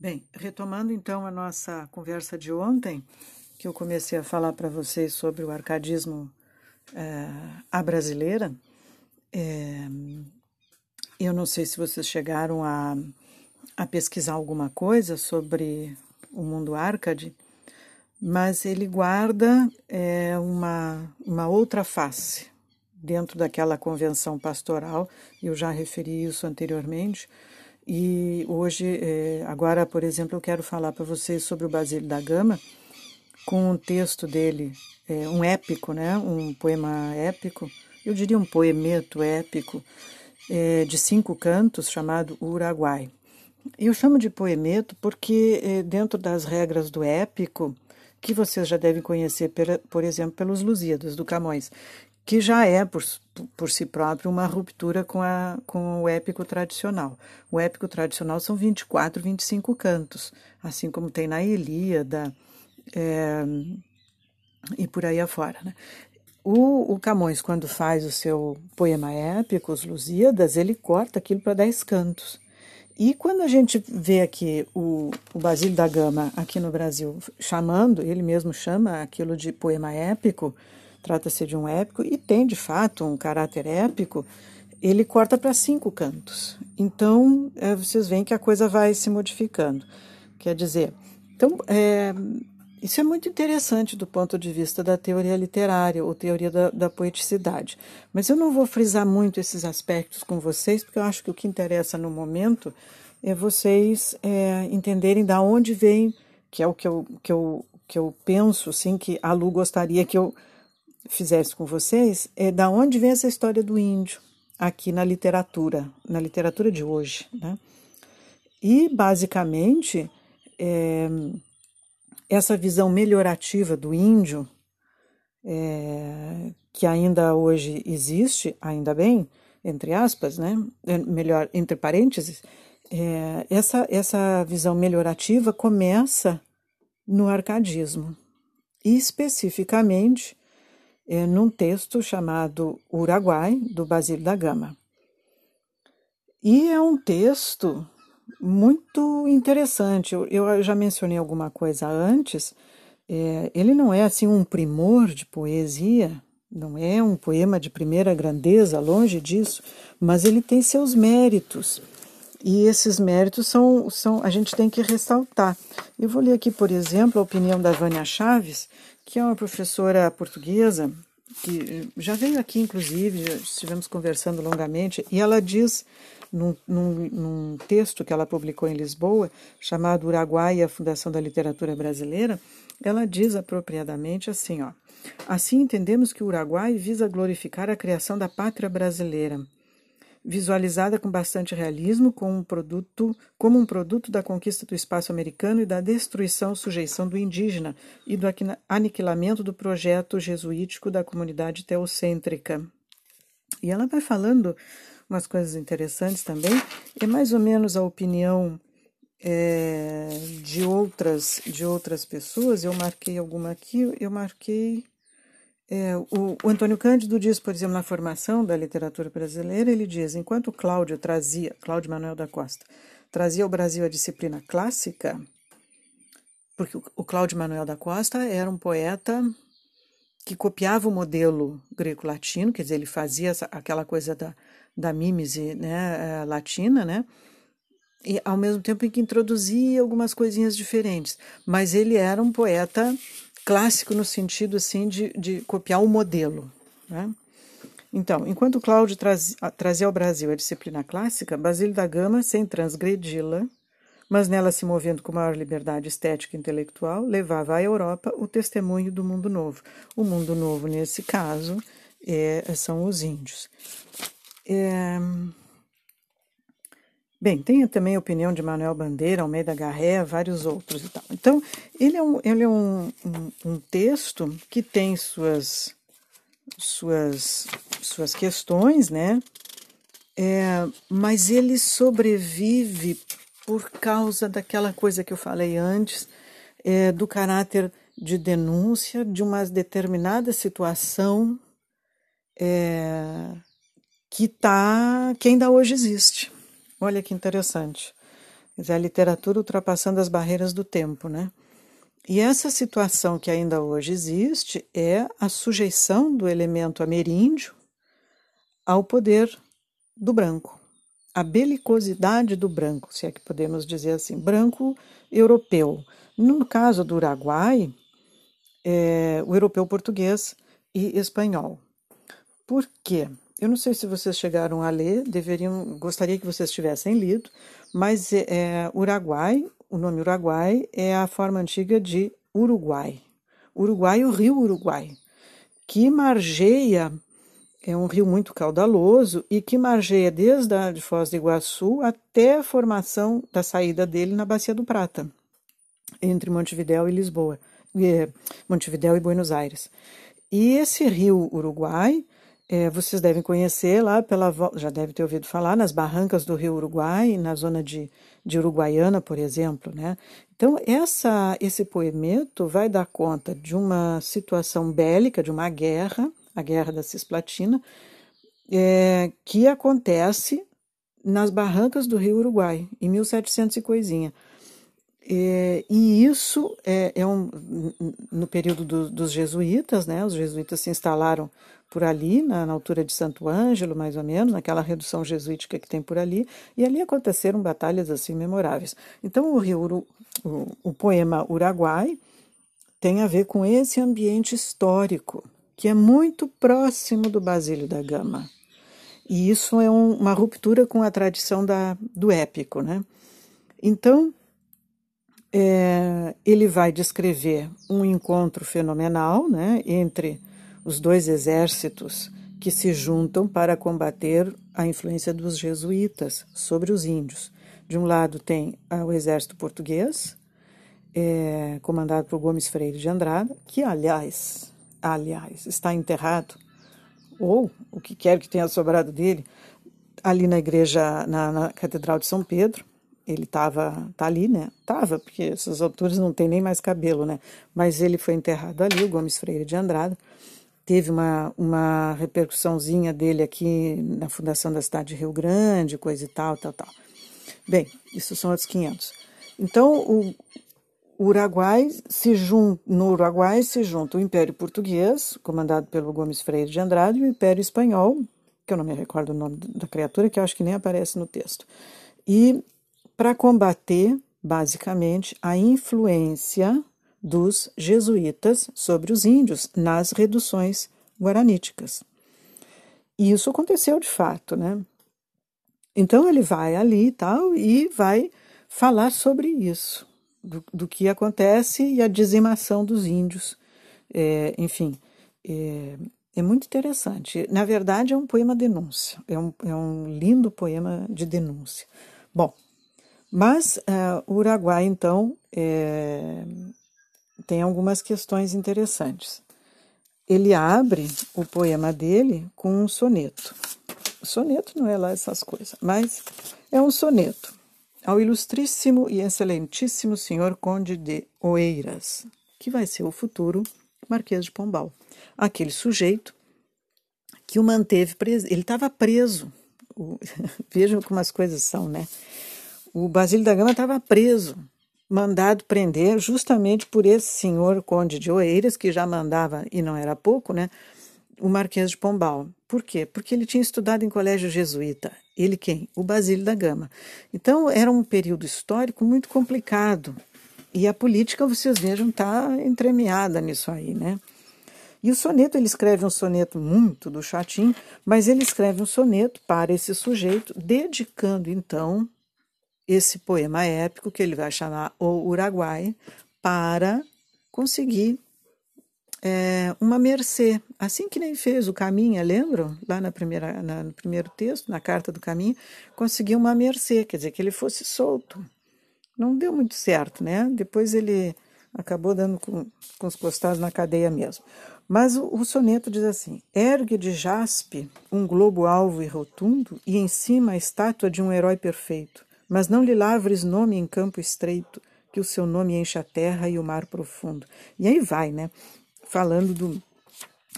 Bem, retomando então a nossa conversa de ontem, que eu comecei a falar para vocês sobre o arcadismo é, à brasileira, é, eu não sei se vocês chegaram a, a pesquisar alguma coisa sobre o mundo arcade, mas ele guarda é, uma, uma outra face dentro daquela convenção pastoral, eu já referi isso anteriormente, e hoje, é, agora, por exemplo, eu quero falar para vocês sobre o Basílio da Gama, com um texto dele, é, um épico, né? um poema épico, eu diria um poemeto épico, é, de cinco cantos, chamado Uruguai. Eu chamo de poemeto porque, é, dentro das regras do épico, que vocês já devem conhecer, por exemplo, pelos Lusíadas do Camões, que já é, por, por si próprio, uma ruptura com, a, com o épico tradicional. O épico tradicional são 24, 25 cantos, assim como tem na Ilíada é, e por aí afora. Né? O, o, Camões, quando faz o seu poema épico, Os Lusíadas, ele corta aquilo para 10 cantos. E quando a gente vê aqui o, o Basílio da Gama, aqui no Brasil, chamando, ele mesmo chama aquilo de poema épico, trata-se de um épico e tem de fato um caráter épico, ele corta para cinco cantos. Então, é, vocês veem que a coisa vai se modificando. Quer dizer, então, é, isso é muito interessante do ponto de vista da teoria literária ou teoria da, da, poeticidade. Mas eu não vou frisar muito esses aspectos com vocês, porque eu acho que o que interessa no momento é vocês é, entenderem da onde vem, que é o que eu, que eu, que eu penso, sim, que a Lu gostaria que eu fizesse com vocês é da onde vem essa história do índio aqui na literatura, na literatura de hoje, né? E basicamente é, essa visão melhorativa do índio é, que ainda hoje existe, ainda bem, entre aspas, né? É, melhor entre parênteses, é, essa essa visão melhorativa começa no arcadismo especificamente é, num texto chamado Uruguai, do Basílio da Gama. E é um texto muito interessante. Eu, eu já mencionei alguma coisa antes. É, ele não é assim um primor de poesia, não é um poema de primeira grandeza, longe disso, mas ele tem seus méritos. E esses méritos são, são a gente tem que ressaltar. Eu vou ler aqui, por exemplo, a opinião da Vânia Chaves, que é uma professora portuguesa, que já veio aqui, inclusive, já estivemos conversando longamente, e ela diz, num, num, num texto que ela publicou em Lisboa, chamado Uruguai e a Fundação da Literatura Brasileira, ela diz apropriadamente assim, ó, assim entendemos que o Uruguai visa glorificar a criação da pátria brasileira, visualizada com bastante realismo como um produto, como um produto da conquista do espaço americano e da destruição, sujeição do indígena e do aniquilamento do projeto jesuítico da comunidade teocêntrica. E ela vai falando umas coisas interessantes também. É mais ou menos a opinião é, de outras de outras pessoas. Eu marquei alguma aqui. Eu marquei é, o, o, Antônio Cândido diz, por exemplo, na formação da literatura brasileira, ele diz, enquanto Cláudio trazia, Cláudio Manuel da Costa, trazia ao Brasil a disciplina clássica, porque o, o Cláudio Manuel da Costa era um poeta que copiava o modelo greco-latino, quer dizer, ele fazia essa, aquela coisa da, da mímese né, eh, latina, né? E ao mesmo tempo em que introduzia algumas coisinhas diferentes. Mas ele era um poeta clássico no sentido assim de, de copiar o modelo. Né? Então, enquanto Cláudio traz, trazia ao Brasil a disciplina clássica, Basílio da Gama, sem transgredi-la, mas nela se movendo com maior liberdade estética e intelectual, levava à Europa o testemunho do mundo novo. O mundo novo, nesse caso, é, são os índios. É, Bem, tem também a opinião de Manuel Bandeira, Almeida Garré, vários outros e tal. Então, ele é um, ele é um, um, um texto que tem suas, suas, suas questões, né? É, mas ele sobrevive por causa daquela coisa que eu falei antes, é, do caráter de denúncia de uma determinada situação é, que tá, que ainda hoje existe. Olha que interessante. Quer dizer, a literatura ultrapassando as barreiras do tempo, né? E essa situação que ainda hoje existe é a sujeição do elemento ameríndio ao poder do branco, a belicosidade do branco, se é que podemos dizer assim, branco europeu. No caso do Uruguai, é o europeu português e espanhol. Por quê? Eu não sei se vocês chegaram a ler, deveriam, gostaria que vocês tivessem lido, mas é, é Uruguai, o nome Uruguai é a forma antiga de Uruguai. Uruguai, o rio Uruguai, que margeia, é um rio muito caudaloso e que margeia desde a de Foz do Iguaçu até a formação da saída dele na Bacia do Prata, entre Montevidéu e Lisboa, Montevidéu e Buenos Aires. E esse rio Uruguai, é, vocês devem conhecer lá pela já deve ter ouvido falar nas barrancas do rio Uruguai, na zona de, de Uruguaiana, por exemplo, né? Então essa esse poemeto vai dar conta de uma situação bélica, de uma guerra, a guerra da Cisplatina, é, que acontece nas barrancas do rio Uruguai em 1700 e coisinha. É, e isso é, é, um, no período do, dos jesuítas, né? Os jesuítas se instalaram por ali, na, na, altura de Santo Ângelo, mais ou menos, naquela redução jesuítica que tem por ali, e ali aconteceram batalhas assim memoráveis. Então o, Rio, o, o poema Uruguai tem a ver com esse ambiente histórico, que é muito próximo do Basílio da Gama. E isso é um, uma ruptura com a tradição da, do épico, né? Então, é, ele vai descrever um encontro fenomenal né, entre os dois exércitos que se juntam para combater a influência dos jesuítas sobre os índios. De um lado tem o exército português, é, comandado por Gomes Freire de Andrada, que aliás, aliás, está enterrado ou o que quer que tenha sobrado dele ali na igreja, na, na Catedral de São Pedro, ele estava tá ali, né? Tava, porque essas alturas não tem nem mais cabelo, né? Mas ele foi enterrado ali, o Gomes Freire de Andrada. Teve uma, uma repercussãozinha dele aqui na fundação da cidade de Rio Grande, coisa e tal, tal, tal. Bem, isso são outros 500. Então, o, Uruguai se junta, no Uruguai se junta o Império Português, comandado pelo Gomes Freire de Andrade, e o Império Espanhol, que eu não me recordo o nome da criatura, que eu acho que nem aparece no texto. E para combater, basicamente, a influência dos jesuítas sobre os índios nas reduções guaraníticas. E isso aconteceu de fato, né? Então ele vai ali e tal e vai falar sobre isso, do, do que acontece e a dizimação dos índios. É, enfim, é, é, muito interessante. Na verdade, é um poema denúncia, é um, é um lindo poema de denúncia. Bom, mas uh, o Uruguai, então, é, tem algumas questões interessantes. Ele abre o poema dele com um soneto. O soneto não é lá essas coisas, mas é um soneto ao ilustríssimo e excelentíssimo senhor Conde de Oeiras, que vai ser o futuro Marquês de Pombal. Aquele sujeito que o manteve preso. Ele estava preso. Vejam como as coisas são, né? o Basílio da Gama estava preso, mandado prender justamente por esse senhor Conde de Oeiras, que já mandava, e não era pouco, né, o Marquês de Pombal. Por quê? Porque ele tinha estudado em colégio jesuíta. Ele quem? O Basílio da Gama. Então era um período histórico muito complicado. E a política, vocês vejam, está entremeada nisso aí, né? E o soneto, ele escreve um soneto muito do chatim, mas ele escreve um soneto para esse sujeito, dedicando então esse poema épico que ele vai chamar O Uruguai para conseguir é, uma mercê, assim que nem fez o Caminha, lembram? Lá na primeira, na, no primeiro texto, na carta do Caminha, conseguiu uma mercê, quer dizer, que ele fosse solto. Não deu muito certo, né? Depois ele acabou dando com, com os costados na cadeia mesmo. Mas o, o soneto diz assim: ergue de jaspe um globo alvo e rotundo, e em cima a estátua de um herói perfeito mas não lhe lavres nome em campo estreito, que o seu nome enche a terra e o mar profundo. E aí vai, né? Falando do,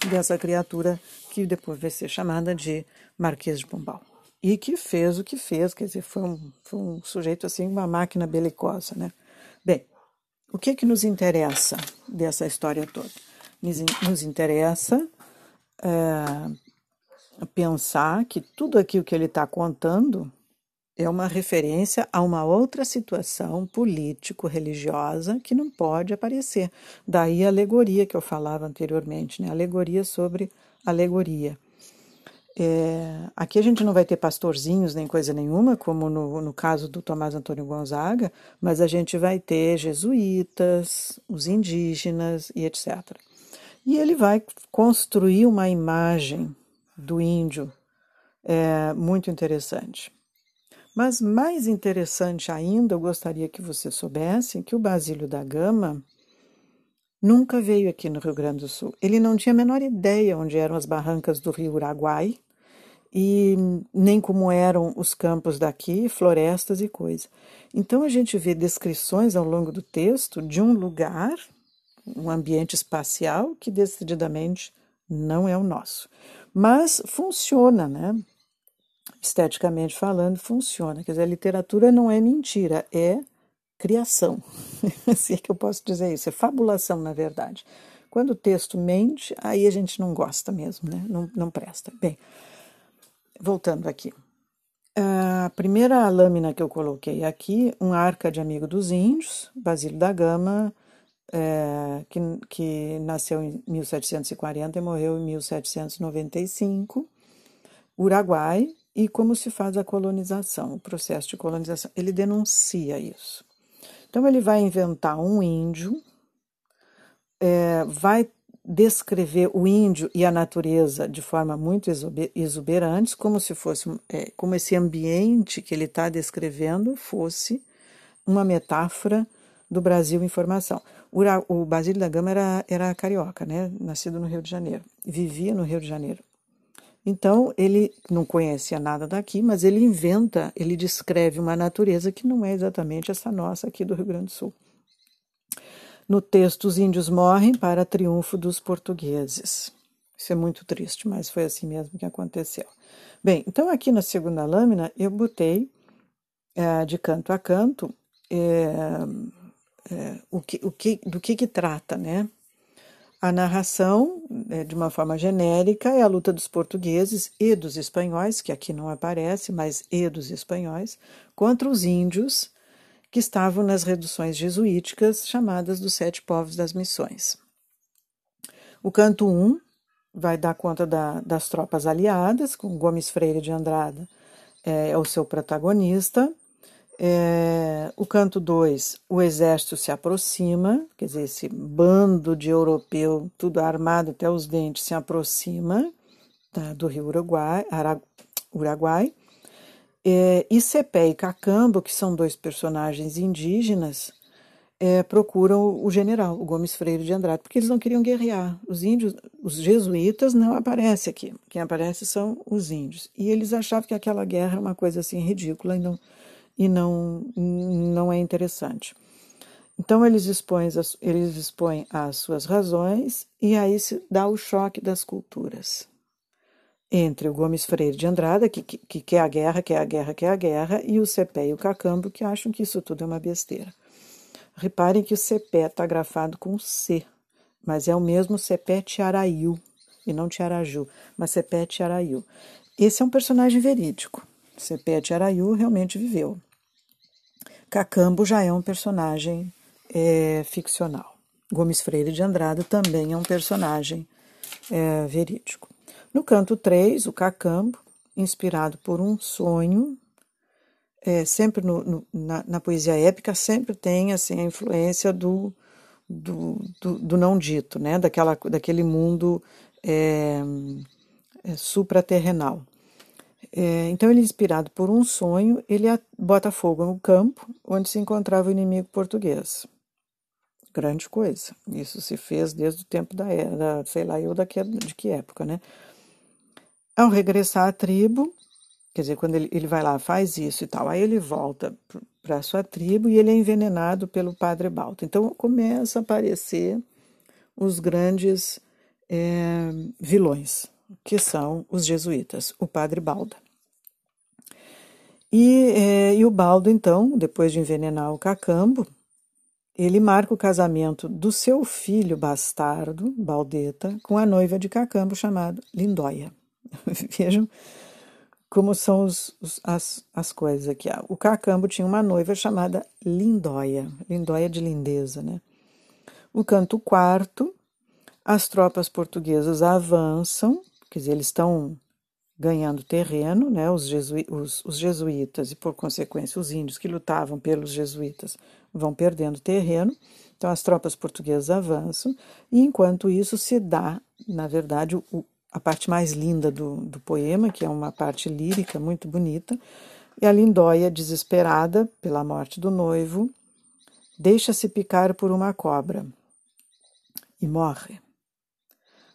dessa criatura que depois vai ser chamada de Marquês de Pombal. e que fez o que fez, quer dizer, foi um, foi um sujeito assim, uma máquina belicosa, né? Bem, o que que nos interessa dessa história toda? Nos, interessa é, pensar que tudo aquilo que ele está contando é uma referência a uma outra situação político-religiosa que não pode aparecer. Daí a alegoria que eu falava anteriormente, né? Alegoria sobre alegoria. É, aqui a gente não vai ter pastorzinhos nem coisa nenhuma, como no, no caso do Tomás Antônio Gonzaga, mas a gente vai ter jesuítas, os indígenas e etc. E ele vai construir uma imagem do índio é, muito interessante. Mas mais interessante ainda, eu gostaria que você soubesse que o Basílio da Gama nunca veio aqui no Rio Grande do Sul. Ele não tinha a menor ideia onde eram as barrancas do rio Uruguai e nem como eram os campos daqui, florestas e coisa. Então a gente vê descrições ao longo do texto de um lugar, um ambiente espacial que decididamente não é o nosso. Mas funciona, né? Esteticamente falando, funciona. Quer dizer, a literatura não é mentira, é criação. Se é que eu posso dizer isso, é fabulação, na verdade. Quando o texto mente, aí a gente não gosta mesmo, né? Não, não presta. Bem, voltando aqui. A primeira lâmina que eu coloquei aqui, um arca de amigo dos índios, Basílio da Gama, é, que, que nasceu em 1740 e morreu em 1795, Uruguai, e como se faz a colonização, o processo de colonização. Ele denuncia isso. Então, ele vai inventar um índio, é, vai descrever o índio e a natureza de forma muito exuberante, como se fosse, é, como esse ambiente que ele está descrevendo fosse uma metáfora do Brasil em formação. O, o Basílio da Gama era, era carioca, né? nascido no Rio de Janeiro, vivia no Rio de Janeiro. Então, ele não conhecia nada daqui, mas ele inventa, ele descreve uma natureza que não é exatamente essa nossa aqui do Rio Grande do Sul. No texto, os índios morrem para triunfo dos portugueses. Isso é muito triste, mas foi assim mesmo que aconteceu. Bem, então aqui na segunda lâmina eu botei é, de canto a canto é, é, o que, o que, do que, que trata, né? A narração, né, de uma forma genérica, é a luta dos portugueses e dos espanhóis, que aqui não aparece, mas e dos espanhóis, contra os índios que estavam nas reduções jesuíticas chamadas dos Sete Povos das Missões. O canto 1 um vai dar conta da, das tropas aliadas, com Gomes Freire de Andrada é, é o seu protagonista, é, o canto 2, o exército se aproxima, quer dizer, esse bando de europeu, tudo armado até os dentes, se aproxima tá, do rio Uruguai, Uruguai. É, e Cepé e Cacambo, que são dois personagens indígenas, é, procuram o general, o Gomes Freire de Andrade, porque eles não queriam guerrear. Os índios, os jesuítas não aparecem aqui. Quem aparece são os índios. E eles achavam que aquela guerra era uma coisa assim ridícula e não e não, não é interessante. Então eles expõem, as, eles expõem as suas razões e aí se dá o choque das culturas. Entre o Gomes Freire de Andrada, que, que, que quer a guerra, quer a guerra, quer a guerra, e o Cepé e o Cacambo, que acham que isso tudo é uma besteira. Reparem que o Cepé está grafado com C, mas é o mesmo Cepé Tiaraiu, e não Tiaraju, mas Cepé Tiaraiu. Esse é um personagem verídico. Cepete Araiu realmente viveu. Cacambo já é um personagem é, ficcional. Gomes Freire de Andrade também é um personagem é, verídico. No canto 3, o Cacambo, inspirado por um sonho, é, sempre no, no, na, na, poesia épica, sempre tem assim, a influência do, do, do, do não dito, né? Daquela, daquele mundo é, é, supraterrenal. É, então, ele, inspirado por um sonho, ele bota fogo no campo onde se encontrava o inimigo português. Grande coisa. Isso se fez desde o tempo da era, sei lá eu daqui, de que época, né? Ao regressar à tribo, quer dizer, quando ele, ele vai lá, faz isso e tal, aí ele volta para a sua tribo e ele é envenenado pelo padre Balto. Então começa a aparecer os grandes é, vilões, que são os jesuítas, o padre Balda. E, é, e o Baldo, então, depois de envenenar o Cacambo, ele marca o casamento do seu filho bastardo, Baldeta, com a noiva de Cacambo chamada Lindóia. Vejam como são os, os, as, as coisas aqui. O Cacambo tinha uma noiva chamada Lindóia, Lindóia de lindeza, né? O canto quarto, as tropas portuguesas avançam, quer dizer, eles estão ganhando terreno, né? Os, os, os jesuítas e, por consequência, os índios que lutavam pelos jesuítas vão perdendo terreno. Então, as tropas portuguesas avançam, e enquanto isso se dá, na verdade, o, a parte mais linda do, do poema, que é uma parte lírica muito bonita, e a Lindóia, desesperada pela morte do noivo, deixa-se picar por uma cobra e morre.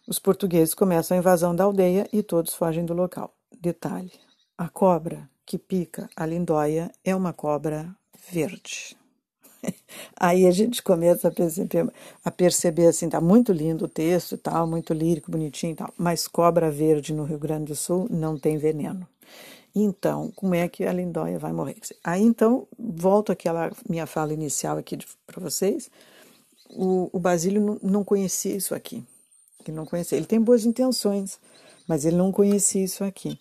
Os portugueses começam a invasão da aldeia e todos fogem do local. Detalhe: a cobra que pica a Lindóia é uma cobra verde. Aí a gente começa a perceber, a perceber assim, tá muito lindo o texto e tal, muito lírico, bonitinho e tal, mas cobra verde no Rio Grande do Sul não tem veneno. Então, como é que a lindóia vai morrer? Aí então, volto àquela minha fala inicial aqui para vocês. O, o Basílio não, não conhecia isso aqui. Ele não conhecia. Ele tem boas intenções, mas ele não conhecia isso aqui.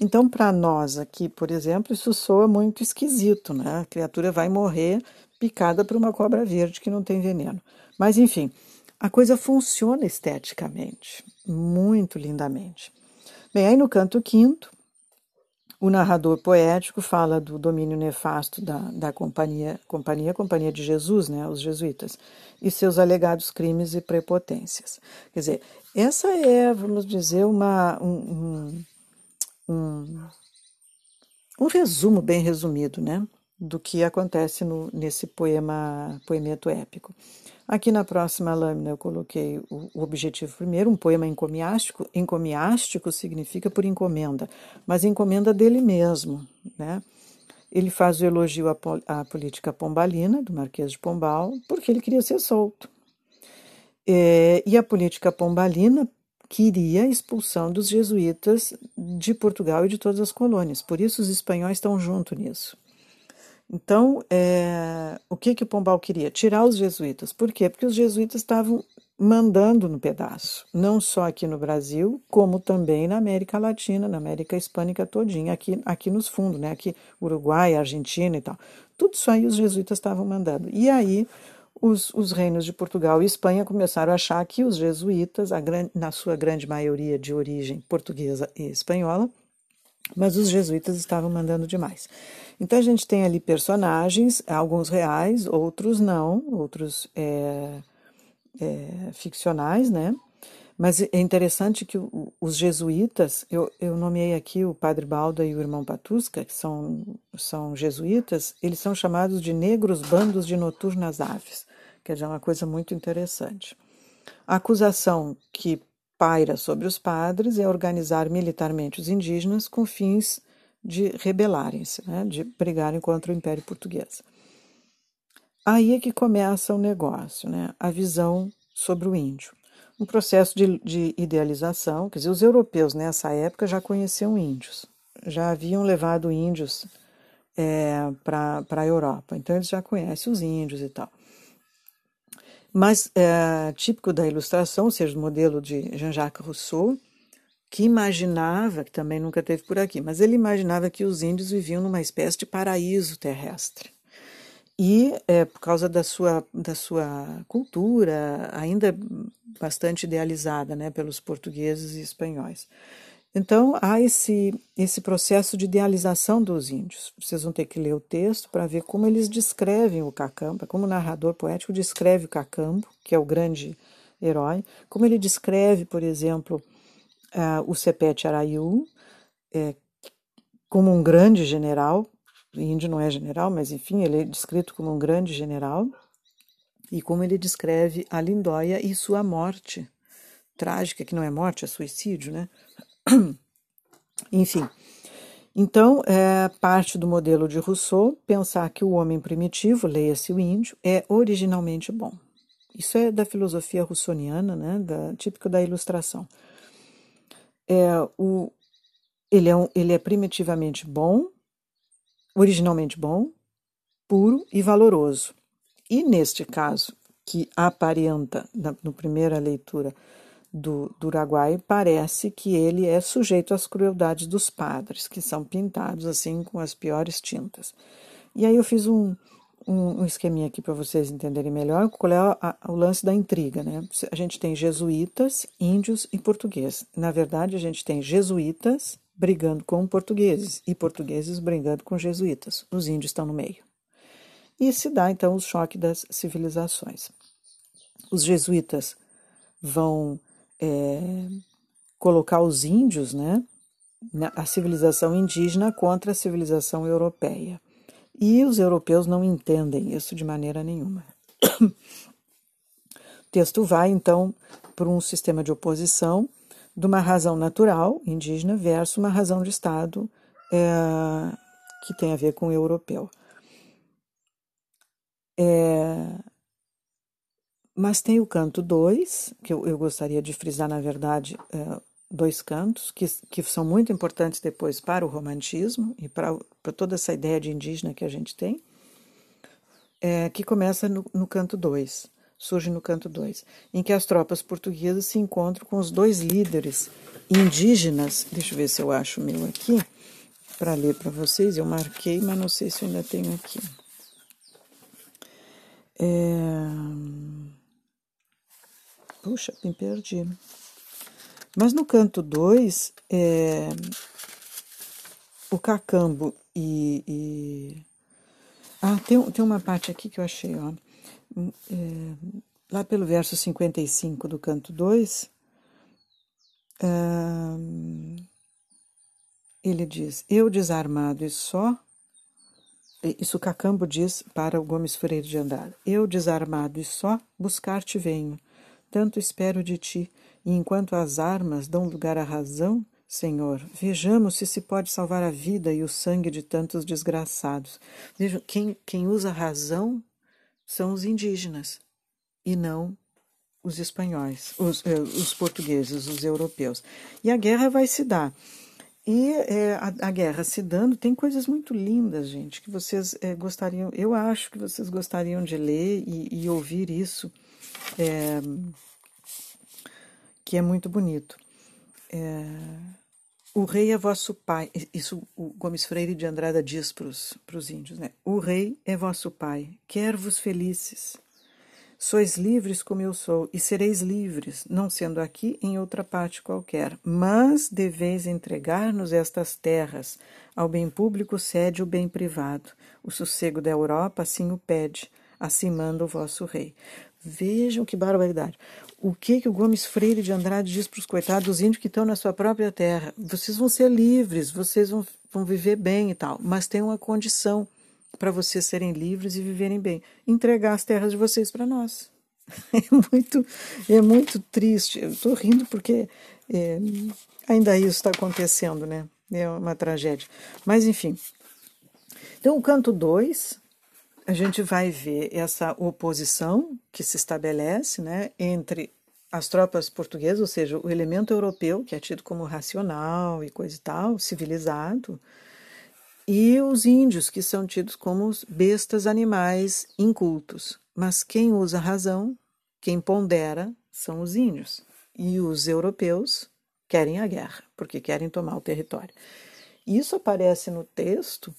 Então, para nós aqui, por exemplo, isso soa muito esquisito, né? A criatura vai morrer picada por uma cobra verde que não tem veneno. Mas, enfim, a coisa funciona esteticamente, muito lindamente. Bem, aí no canto quinto, o narrador poético fala do domínio nefasto da, da companhia, companhia, companhia de Jesus, né, os jesuítas, e seus alegados crimes e prepotências. Quer dizer, essa é, vamos dizer, uma, um, um, um, um resumo bem resumido, né? Do que acontece no, nesse poema, poemeto épico. Aqui na próxima lâmina eu coloquei o, o, objetivo primeiro, um poema encomiástico. Encomiástico significa por encomenda, mas encomenda dele mesmo. Né? Ele faz o elogio à, à política pombalina, do Marquês de Pombal, porque ele queria ser solto. É, e a política pombalina queria a expulsão dos jesuítas de Portugal e de todas as colônias. Por isso os espanhóis estão junto nisso. Então, é, o que, que Pombal queria? Tirar os jesuítas. Por quê? Porque os jesuítas estavam mandando no pedaço, não só aqui no Brasil, como também na América Latina, na América Hispânica todinha, aqui, aqui nos fundos, né? aqui Uruguai, Argentina e tal. Tudo isso aí os jesuítas estavam mandando. E aí os, os reinos de Portugal e Espanha começaram a achar que os jesuítas, a, na sua grande maioria de origem portuguesa e espanhola, mas os jesuítas estavam mandando demais. Então a gente tem ali personagens, alguns reais, outros não, outros é, é, ficcionais, né? Mas é interessante que os jesuítas, eu, eu nomeei aqui o Padre Balda e o irmão Patusca, que são, são jesuítas, eles são chamados de negros bandos de noturnas aves, que é uma coisa muito interessante. A acusação que paira sobre os padres é organizar militarmente os indígenas com fins de rebelarem-se, né, de brigarem contra o Império Português. Aí é que começa o negócio, né, a visão sobre o índio. Um processo de, de idealização, quer dizer, os europeus nessa época já conheciam índios, já haviam levado índios é, para a Europa, então eles já conhecem os índios e tal. Mas é, típico da ilustração, ou seja, o modelo de Jean-Jacques Rousseau, que imaginava, que também nunca teve por aqui, mas ele imaginava que os índios viviam numa espécie de paraíso terrestre. E é, por causa da sua, da sua cultura, ainda bastante idealizada né, pelos portugueses e espanhóis. Então, há esse, esse processo de idealização dos índios. Vocês vão ter que ler o texto para ver como eles descrevem o Cacambo, como o narrador poético descreve o Cacambo, que é o grande herói, como ele descreve, por exemplo, uh, o Sepete Araiu é, como um grande general. Índio não é general, mas enfim, ele é descrito como um grande general. E como ele descreve a Lindóia e sua morte trágica, que não é morte, é suicídio, né? Enfim, então, é parte do modelo de Rousseau pensar que o homem primitivo, leia-se o índio, é originalmente bom. Isso é da filosofia russoniana, né, da, típico da ilustração. É, o, ele, é um, ele é primitivamente bom originalmente bom, puro e valoroso. E neste caso, que aparenta, na, na primeira leitura do, do Uruguai, parece que ele é sujeito às crueldades dos padres, que são pintados assim com as piores tintas. E aí eu fiz um, um, um esqueminha aqui para vocês entenderem melhor qual é a, a, o lance da intriga, né? A gente tem jesuítas, índios e portugueses. Na verdade, a gente tem jesuítas brigando com portugueses e portugueses brigando com jesuítas. Os índios estão no meio. E se dá então o choque das civilizações. Os jesuítas vão é, colocar os índios, né, a civilização indígena contra a civilização europeia. E os europeus não entendem isso de maneira nenhuma. O texto vai, então, para um sistema de oposição de uma razão natural indígena versus uma razão de Estado é, que tem a ver com o europeu. É, mas tem o canto 2, que eu, eu, gostaria de frisar, na verdade, é, dois cantos que, que são muito importantes depois para o romantismo e para, para toda essa ideia de indígena que a gente tem, é, que começa no, no canto 2, surge no canto 2, em que as tropas portuguesas se encontram com os dois líderes indígenas. Deixa eu ver se eu acho o meu aqui para ler para vocês. Eu marquei, mas não sei se eu ainda tenho aqui. É... Puxa, me perdi. Mas no canto 2, é, o cacambo e, e, Ah, tem, tem uma parte aqui que eu achei, ó. É, lá pelo verso 55 do canto 2, é, ele diz: Eu desarmado e só. Isso o Cacambo diz para o Gomes Freire de Andrade: Eu desarmado e só buscar-te venho, tanto espero de ti e enquanto as armas dão lugar à razão, Senhor, vejamos se se pode salvar a vida e o sangue de tantos desgraçados. Vejam, quem, quem usa razão são os indígenas e não os espanhóis, os, eh, os portugueses, os europeus. E a guerra vai se dar. E é, a, a, guerra se dando tem coisas muito lindas, gente, que vocês é, gostariam, eu acho que vocês gostariam de ler e, e ouvir isso. É, que é muito bonito. É, o rei é vosso pai. Isso o Gomes Freire de Andrada diz para os índios, né? O rei é vosso pai. Quer-vos felices. Sois livres como eu sou, e sereis livres, não sendo aqui em outra parte qualquer. Mas deveis entregar-nos estas terras. Ao bem público cede o bem privado. O sossego da Europa assim o pede. Assim manda o vosso rei. Vejam que barbaridade. O que, que o Gomes Freire de Andrade diz para os coitados dos índios que estão na sua própria terra? Vocês vão ser livres, vocês vão, vão viver bem e tal, mas tem uma condição para vocês serem livres e viverem bem: entregar as terras de vocês para nós. É muito, é muito triste. Eu estou rindo porque é, ainda isso está acontecendo, né? É uma tragédia. Mas, enfim. Então, o canto 2 a gente vai ver essa oposição que se estabelece né, entre as tropas portuguesas, ou seja, o elemento europeu, que é tido como racional e coisa e tal, civilizado, e os índios, que são tidos como bestas animais incultos. Mas quem usa razão, quem pondera, são os índios. E os europeus querem a guerra, porque querem tomar o território. Isso aparece no texto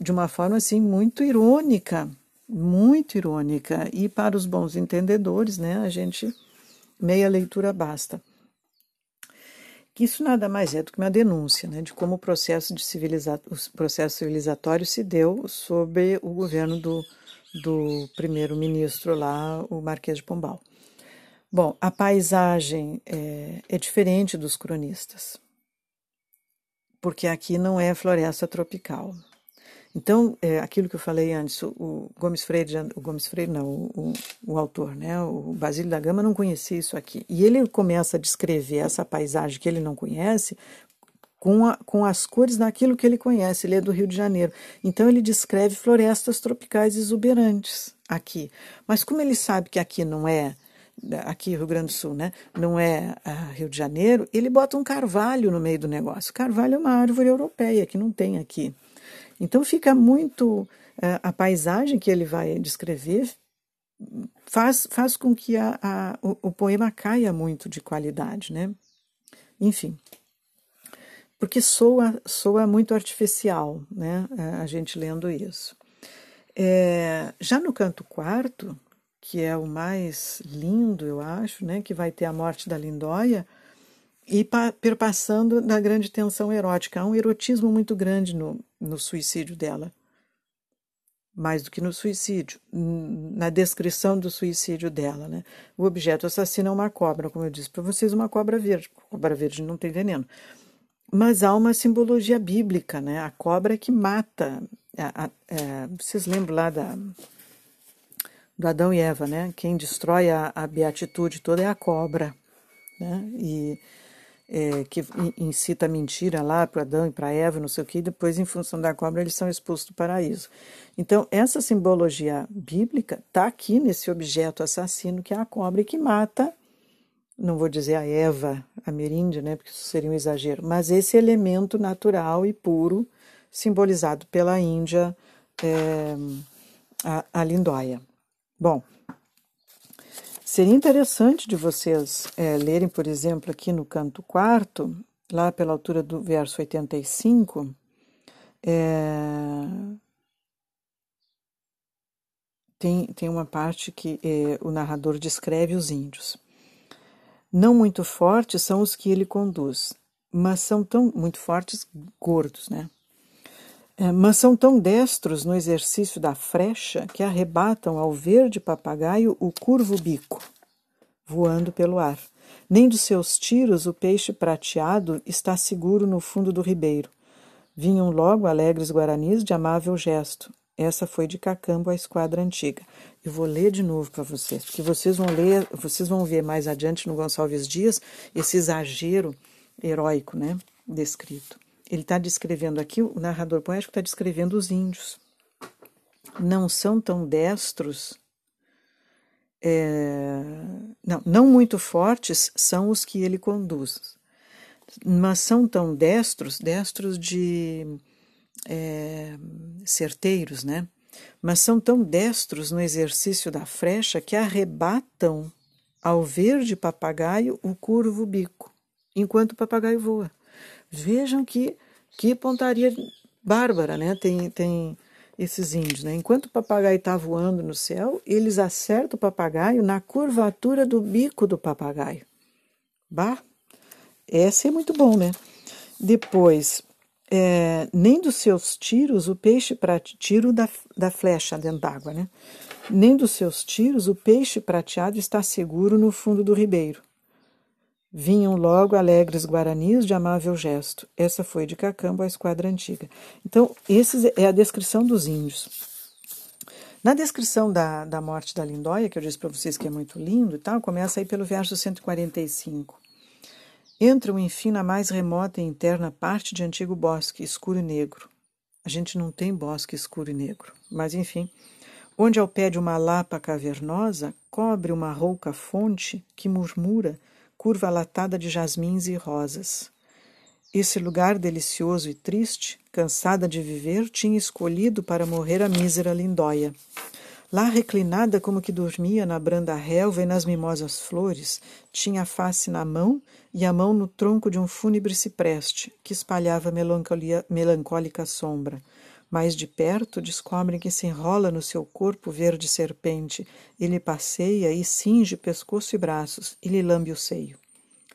de uma forma assim muito irônica, muito irônica. E para os bons entendedores, né, a gente meia leitura basta. Que isso nada mais é do que uma denúncia né, de como o processo, de civiliza o processo civilizatório se deu sob o governo do, do primeiro-ministro lá, o Marquês de Pombal. Bom, a paisagem é, é diferente dos cronistas, porque aqui não é floresta tropical. Então, é, aquilo que eu falei antes, o Gomes Freire, o Gomes Freire não, o, o, o, autor, né, o Basílio da Gama não conhecia isso aqui. E ele começa a descrever essa paisagem que ele não conhece com, a, com as cores daquilo que ele conhece. Ele é do Rio de Janeiro. Então, ele descreve florestas tropicais exuberantes aqui. Mas como ele sabe que aqui não é aqui Rio Grande do Sul, né? Não é uh, Rio de Janeiro, ele bota um carvalho no meio do negócio. Carvalho é uma árvore europeia que não tem aqui. Então fica muito. Uh, a paisagem que ele vai descrever faz, faz com que a, a, o, o poema caia muito de qualidade, né? Enfim porque soa, soa muito artificial, né, a gente lendo isso. É, já no canto quarto, que é o mais lindo, eu acho, né, que vai ter a morte da Lindóia, e perpassando da grande tensão erótica. Há um erotismo muito grande no, no suicídio dela. Mais do que no suicídio, na descrição do suicídio dela. Né? O objeto assassino é uma cobra, como eu disse para vocês, uma cobra verde. Cobra verde não tem veneno. Mas há uma simbologia bíblica, né? A cobra que mata. A, a, a, é, vocês lembram lá da, do Adão e Eva, né? Quem destrói a, a beatitude toda é a cobra, né? E é, que incita a mentira lá para Adão e para Eva, não sei o que, e depois, em função da cobra, eles são expulsos do paraíso. Então, essa simbologia bíblica está aqui nesse objeto assassino que é a cobra e que mata não vou dizer a Eva ameríndia, né, porque isso seria um exagero, mas esse elemento natural e puro simbolizado pela Índia, é, a, a lindóia. Bom, seria interessante de vocês é, lerem, por exemplo, aqui no canto quarto, lá pela altura do verso 85, é, tem, tem uma parte que é, o narrador descreve os índios. Não muito fortes são os que ele conduz, mas são tão muito fortes, gordos, né? É, mas são tão destros no exercício da frecha que arrebatam ao verde papagaio o curvo bico, voando pelo ar. Nem dos seus tiros o peixe prateado está seguro no fundo do ribeiro. Vinham logo alegres guaranis de amável gesto. Essa foi de Cacambo a esquadra antiga. Eu vou ler de novo para vocês, porque vocês vão ler, vocês vão ver mais adiante no Gonçalves Dias esse exagero heróico, né, descrito. Ele está descrevendo aqui, o narrador poético está descrevendo os índios. Não são tão destros, é, não, não muito fortes são os que ele conduz, mas são tão destros, destros de é, certeiros, né? mas são tão destros no exercício da frecha que arrebatam ao verde papagaio o curvo bico, enquanto o papagaio voa. Vejam que, que pontaria bárbara, né? Tem, tem esses índios, né? Enquanto o papagaio está voando no céu, eles acertam o papagaio na curvatura do bico do papagaio. Bah, essa é muito bom, né? Depois, é, nem dos seus tiros o peixe prateado, tiro da, da flecha dentro d'água, né? Nem dos seus tiros o peixe prateado está seguro no fundo do ribeiro. Vinham logo alegres guaranis de amável gesto. Essa foi de Cacambo a esquadra antiga. Então, essa é a descrição dos índios. Na descrição da, da morte da Lindóia, que eu disse para vocês que é muito lindo e tal, começa aí pelo verso 145. Entram, enfim, na mais remota e interna parte de antigo bosque, escuro e negro. A gente não tem bosque escuro e negro, mas enfim. Onde ao pé de uma lapa cavernosa cobre uma rouca fonte que murmura, curva latada de jasmins e rosas. Esse lugar delicioso e triste, cansada de viver, tinha escolhido para morrer a mísera lindóia. Lá reclinada como que dormia na branda relva e nas mimosas flores, tinha a face na mão e a mão no tronco de um fúnebre cipreste, que espalhava melancólica sombra. Mais de perto descobrem que se enrola no seu corpo verde serpente, e lhe passeia e cinge pescoço e braços, e lhe lambe o seio.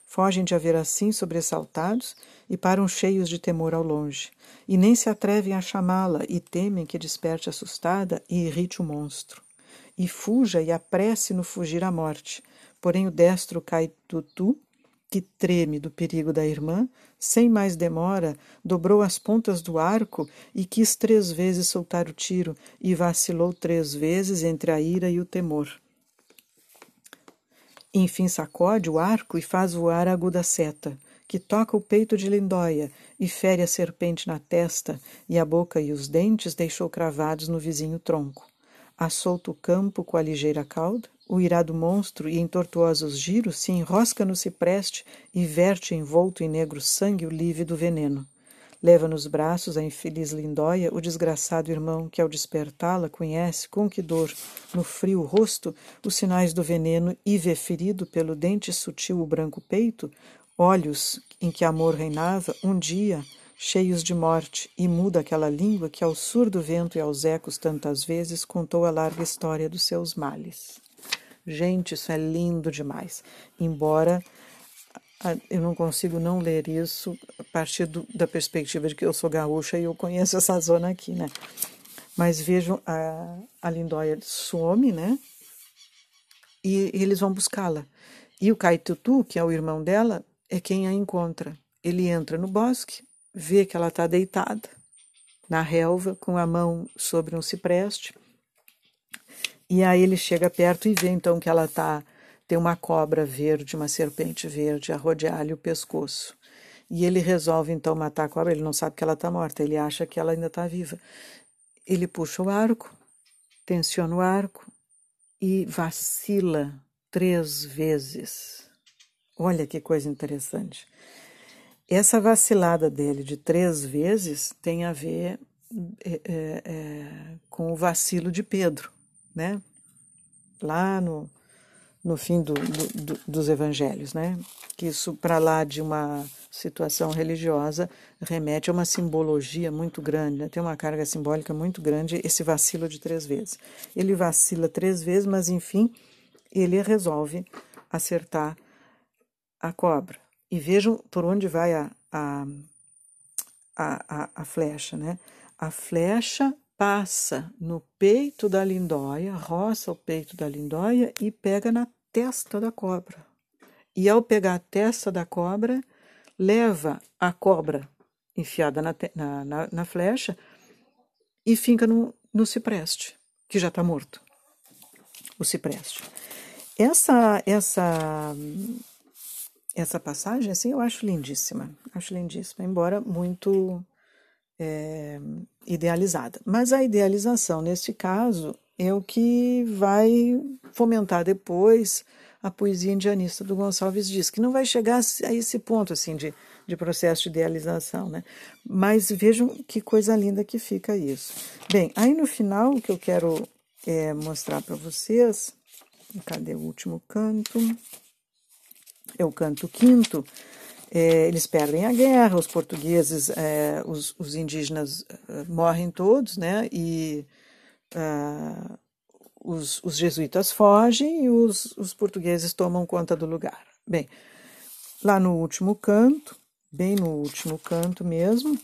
Fogem de haver assim sobressaltados e param cheios de temor ao longe e nem se atrevem a chamá-la, e temem que desperte assustada e irrite o monstro. E fuja e apresse no fugir à morte. Porém o destro Caitutu, que treme do perigo da irmã, sem mais demora, dobrou as pontas do arco e quis três vezes soltar o tiro, e vacilou três vezes entre a ira e o temor. Enfim sacode o arco e faz voar a aguda seta que toca o peito de Lindóia e fere a serpente na testa, e a boca e os dentes deixou cravados no vizinho tronco. Assolta o campo com a ligeira cauda, o irado monstro, e em tortuosos giros, se enrosca no cipreste e verte envolto em negro sangue o lívido veneno. Leva nos braços a infeliz Lindóia, o desgraçado irmão que, ao despertá-la, conhece com que dor, no frio rosto, os sinais do veneno e vê ferido pelo dente sutil o branco peito, olhos em que amor reinava, um dia, cheios de morte, e muda aquela língua que ao surdo vento e aos ecos tantas vezes contou a larga história dos seus males. Gente, isso é lindo demais. Embora eu não consigo não ler isso a partir do, da perspectiva de que eu sou gaúcha e eu conheço essa zona aqui, né? Mas vejam, a, a Lindóia some, né? E, e eles vão buscá-la. E o Caitutu, que é o irmão dela, é quem a encontra. Ele entra no bosque, vê que ela está deitada na relva, com a mão sobre um cipreste. E aí ele chega perto e vê então que ela está tem uma cobra verde, uma serpente verde a rodear-lhe o pescoço. E ele resolve então matar a cobra, ele não sabe que ela está morta, ele acha que ela ainda está viva. Ele puxa o arco, tensiona o arco e vacila três vezes. Olha que coisa interessante. Essa vacilada dele de três vezes tem a ver é, é, com o vacilo de Pedro, né? Lá no, no fim do, do, do, dos evangelhos, né? Que isso, para lá de uma situação religiosa, remete a uma simbologia muito grande, né? tem uma carga simbólica muito grande esse vacilo de três vezes. Ele vacila três vezes, mas enfim, ele resolve acertar a cobra. E vejam por onde vai a, a, a, a flecha, né? A flecha passa no peito da lindóia, roça o peito da lindóia e pega na testa da cobra. E ao pegar a testa da cobra, leva a cobra enfiada na, na, na, na flecha e finca no, no cipreste, que já está morto. O cipreste. Essa, essa, essa passagem, assim, eu acho lindíssima. Acho lindíssima, embora muito é, idealizada. Mas a idealização, neste caso, é o que vai fomentar depois a poesia indianista do Gonçalves Dias, que não vai chegar a esse ponto assim de, de processo de idealização, né? Mas vejam que coisa linda que fica isso. Bem, aí no final o que eu quero é, mostrar para vocês, cadê o último canto? É o canto quinto. É, eles perdem a guerra, os portugueses, é, os, os, indígenas é, morrem todos, né? E uh, os, os, jesuítas fogem e os, os portugueses tomam conta do lugar. Bem, lá no último canto, bem no último canto mesmo,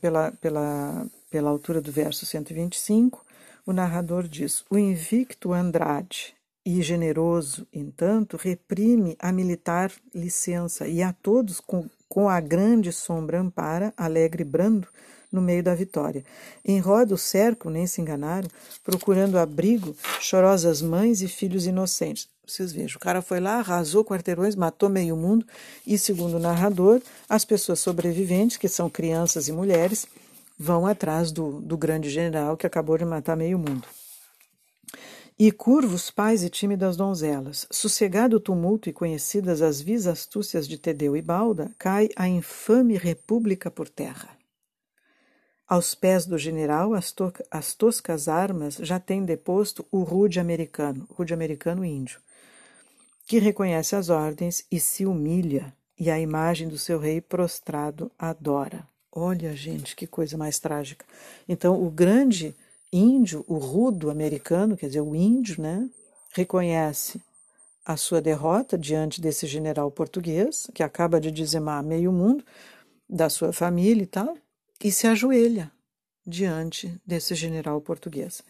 pela, pela, pela altura do verso 125, o narrador diz: O invicto Andrade e generoso, entanto, reprime a militar licença e a todos com, com a grande sombra ampara, alegre e brando, no meio da vitória. Em roda o cerco, nem se enganaram, procurando abrigo, chorosas mães e filhos inocentes. Vocês vejam, o cara foi lá, arrasou quarteirões, matou meio mundo, e segundo o narrador, as pessoas sobreviventes, que são crianças e mulheres, vão atrás do, do grande general que acabou de matar meio mundo. E curvos pais e tímidas donzelas, sossegado o tumulto e conhecidas as vis astúcias de Tedeu e Balda, cai a infame república por terra. Aos pés do general, as, to as toscas armas já têm deposto o rude americano, rude americano índio, que reconhece as ordens e se humilha, e a imagem do seu rei prostrado adora. Olha, gente, que coisa mais trágica. Então, o grande índio, o rudo americano, quer dizer, o índio, né, reconhece a sua derrota diante desse general português, que acaba de dizimar meio mundo da sua família e tal, e se ajoelha diante desse general português.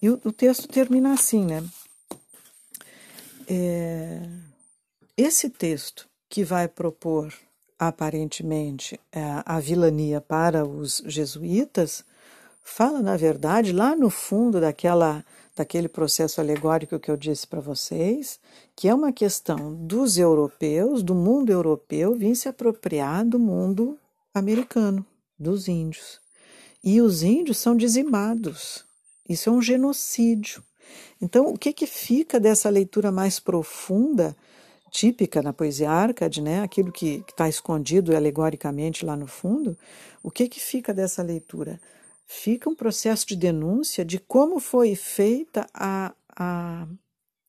E o, o texto termina assim, né? É, esse texto que vai propor aparentemente é, a vilania para os jesuítas fala na verdade lá no fundo daquela daquele processo alegórico que eu disse para vocês, que é uma questão dos europeus, do mundo europeu, vir se apropriar do mundo americano dos índios. E os índios são dizimados. Isso é um genocídio. Então, o que, que fica dessa leitura mais profunda típica na poesia Arcade, né? aquilo que está escondido alegoricamente lá no fundo, o que, que fica dessa leitura? Fica um processo de denúncia de como foi feita a, a,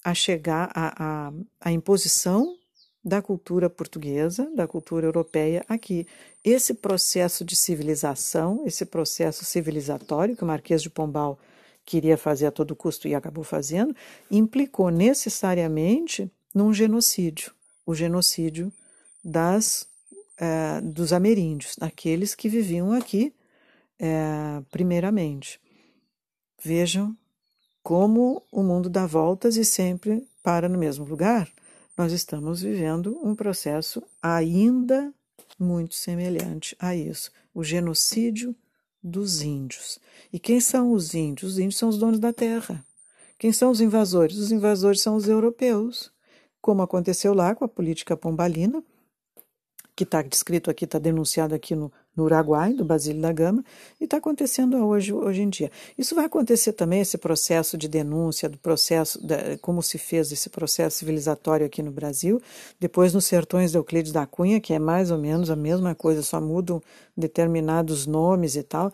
a chegar a, a, a imposição da cultura portuguesa, da cultura europeia aqui. Esse processo de civilização, esse processo civilizatório que o Marquês de Pombal queria fazer a todo custo e acabou fazendo, implicou necessariamente num genocídio, o genocídio das, eh, dos ameríndios, aqueles que viviam aqui eh, primeiramente. Vejam como o mundo dá voltas e sempre para no mesmo lugar nós estamos vivendo um processo ainda muito semelhante a isso, o genocídio dos índios. E quem são os índios? Os índios são os donos da terra. Quem são os invasores? Os invasores são os europeus, como aconteceu lá com a política pombalina, que está descrito aqui, está denunciado aqui no, no Uruguai, do Basílio da Gama, e está acontecendo hoje, hoje em dia. Isso vai acontecer também, esse processo de denúncia, do processo, da, como se fez esse processo civilizatório aqui no Brasil, depois nos sertões de Euclides da Cunha, que é mais ou menos a mesma coisa, só mudam determinados nomes e tal,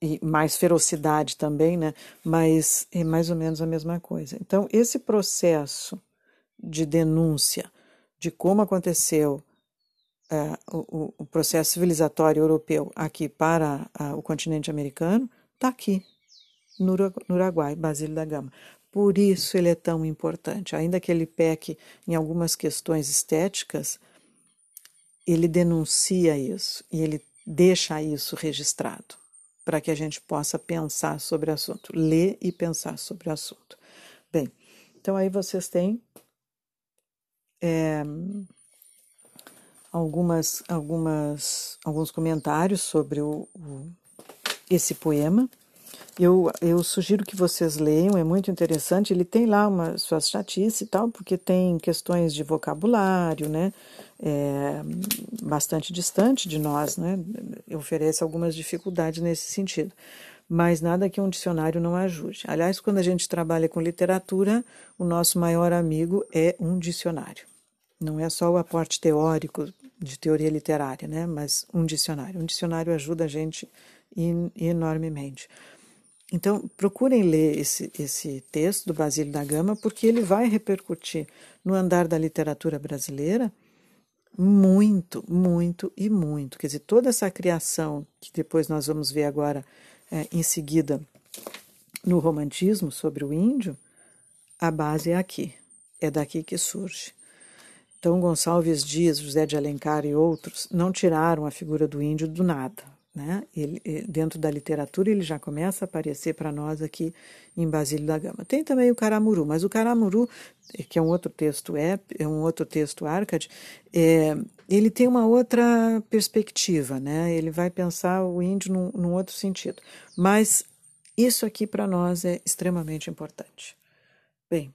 e mais ferocidade também, né? mas é mais ou menos a mesma coisa. Então, esse processo de denúncia de como aconteceu é, o, o, processo civilizatório europeu aqui para o continente americano está aqui, no Uruguai, Basílio da Gama. Por isso ele é tão importante. Ainda que ele peque em algumas questões estéticas, ele denuncia isso e ele deixa isso registrado para que a gente possa pensar sobre o assunto, ler e pensar sobre o assunto. Bem, então aí vocês têm é, algumas, algumas, alguns comentários sobre o, o, esse poema. Eu, eu sugiro que vocês leiam, é muito interessante. Ele tem lá uma suas chatice e tal, porque tem questões de vocabulário, né? É, bastante distante de nós, né? Oferece algumas dificuldades nesse sentido. Mas nada que um dicionário não ajude. Aliás, quando a gente trabalha com literatura, o nosso maior amigo é um dicionário. Não é só o aporte teórico de teoria literária, né? Mas um dicionário. Um dicionário ajuda a gente enormemente. Então, procurem ler esse, esse texto do Basílio da Gama, porque ele vai repercutir no andar da literatura brasileira muito, muito e muito. Quer dizer, toda essa criação que depois nós vamos ver agora é, em seguida no romantismo sobre o índio, a base é aqui, é daqui que surge. Então, Gonçalves Dias, José de Alencar e outros não tiraram a figura do índio do nada. Né? Ele, dentro da literatura, ele já começa a aparecer para nós aqui em Basílio da Gama. Tem também o Caramuru, mas o Caramuru, que é um outro texto é, é um outro texto Arcade, é, ele tem uma outra perspectiva, né? Ele vai pensar o índio num, num outro sentido. Mas isso aqui para nós é extremamente importante. Bem,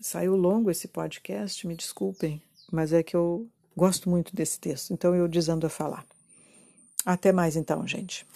Saiu longo esse podcast, me desculpem, mas é que eu gosto muito desse texto, então eu desando a falar. Até mais então, gente.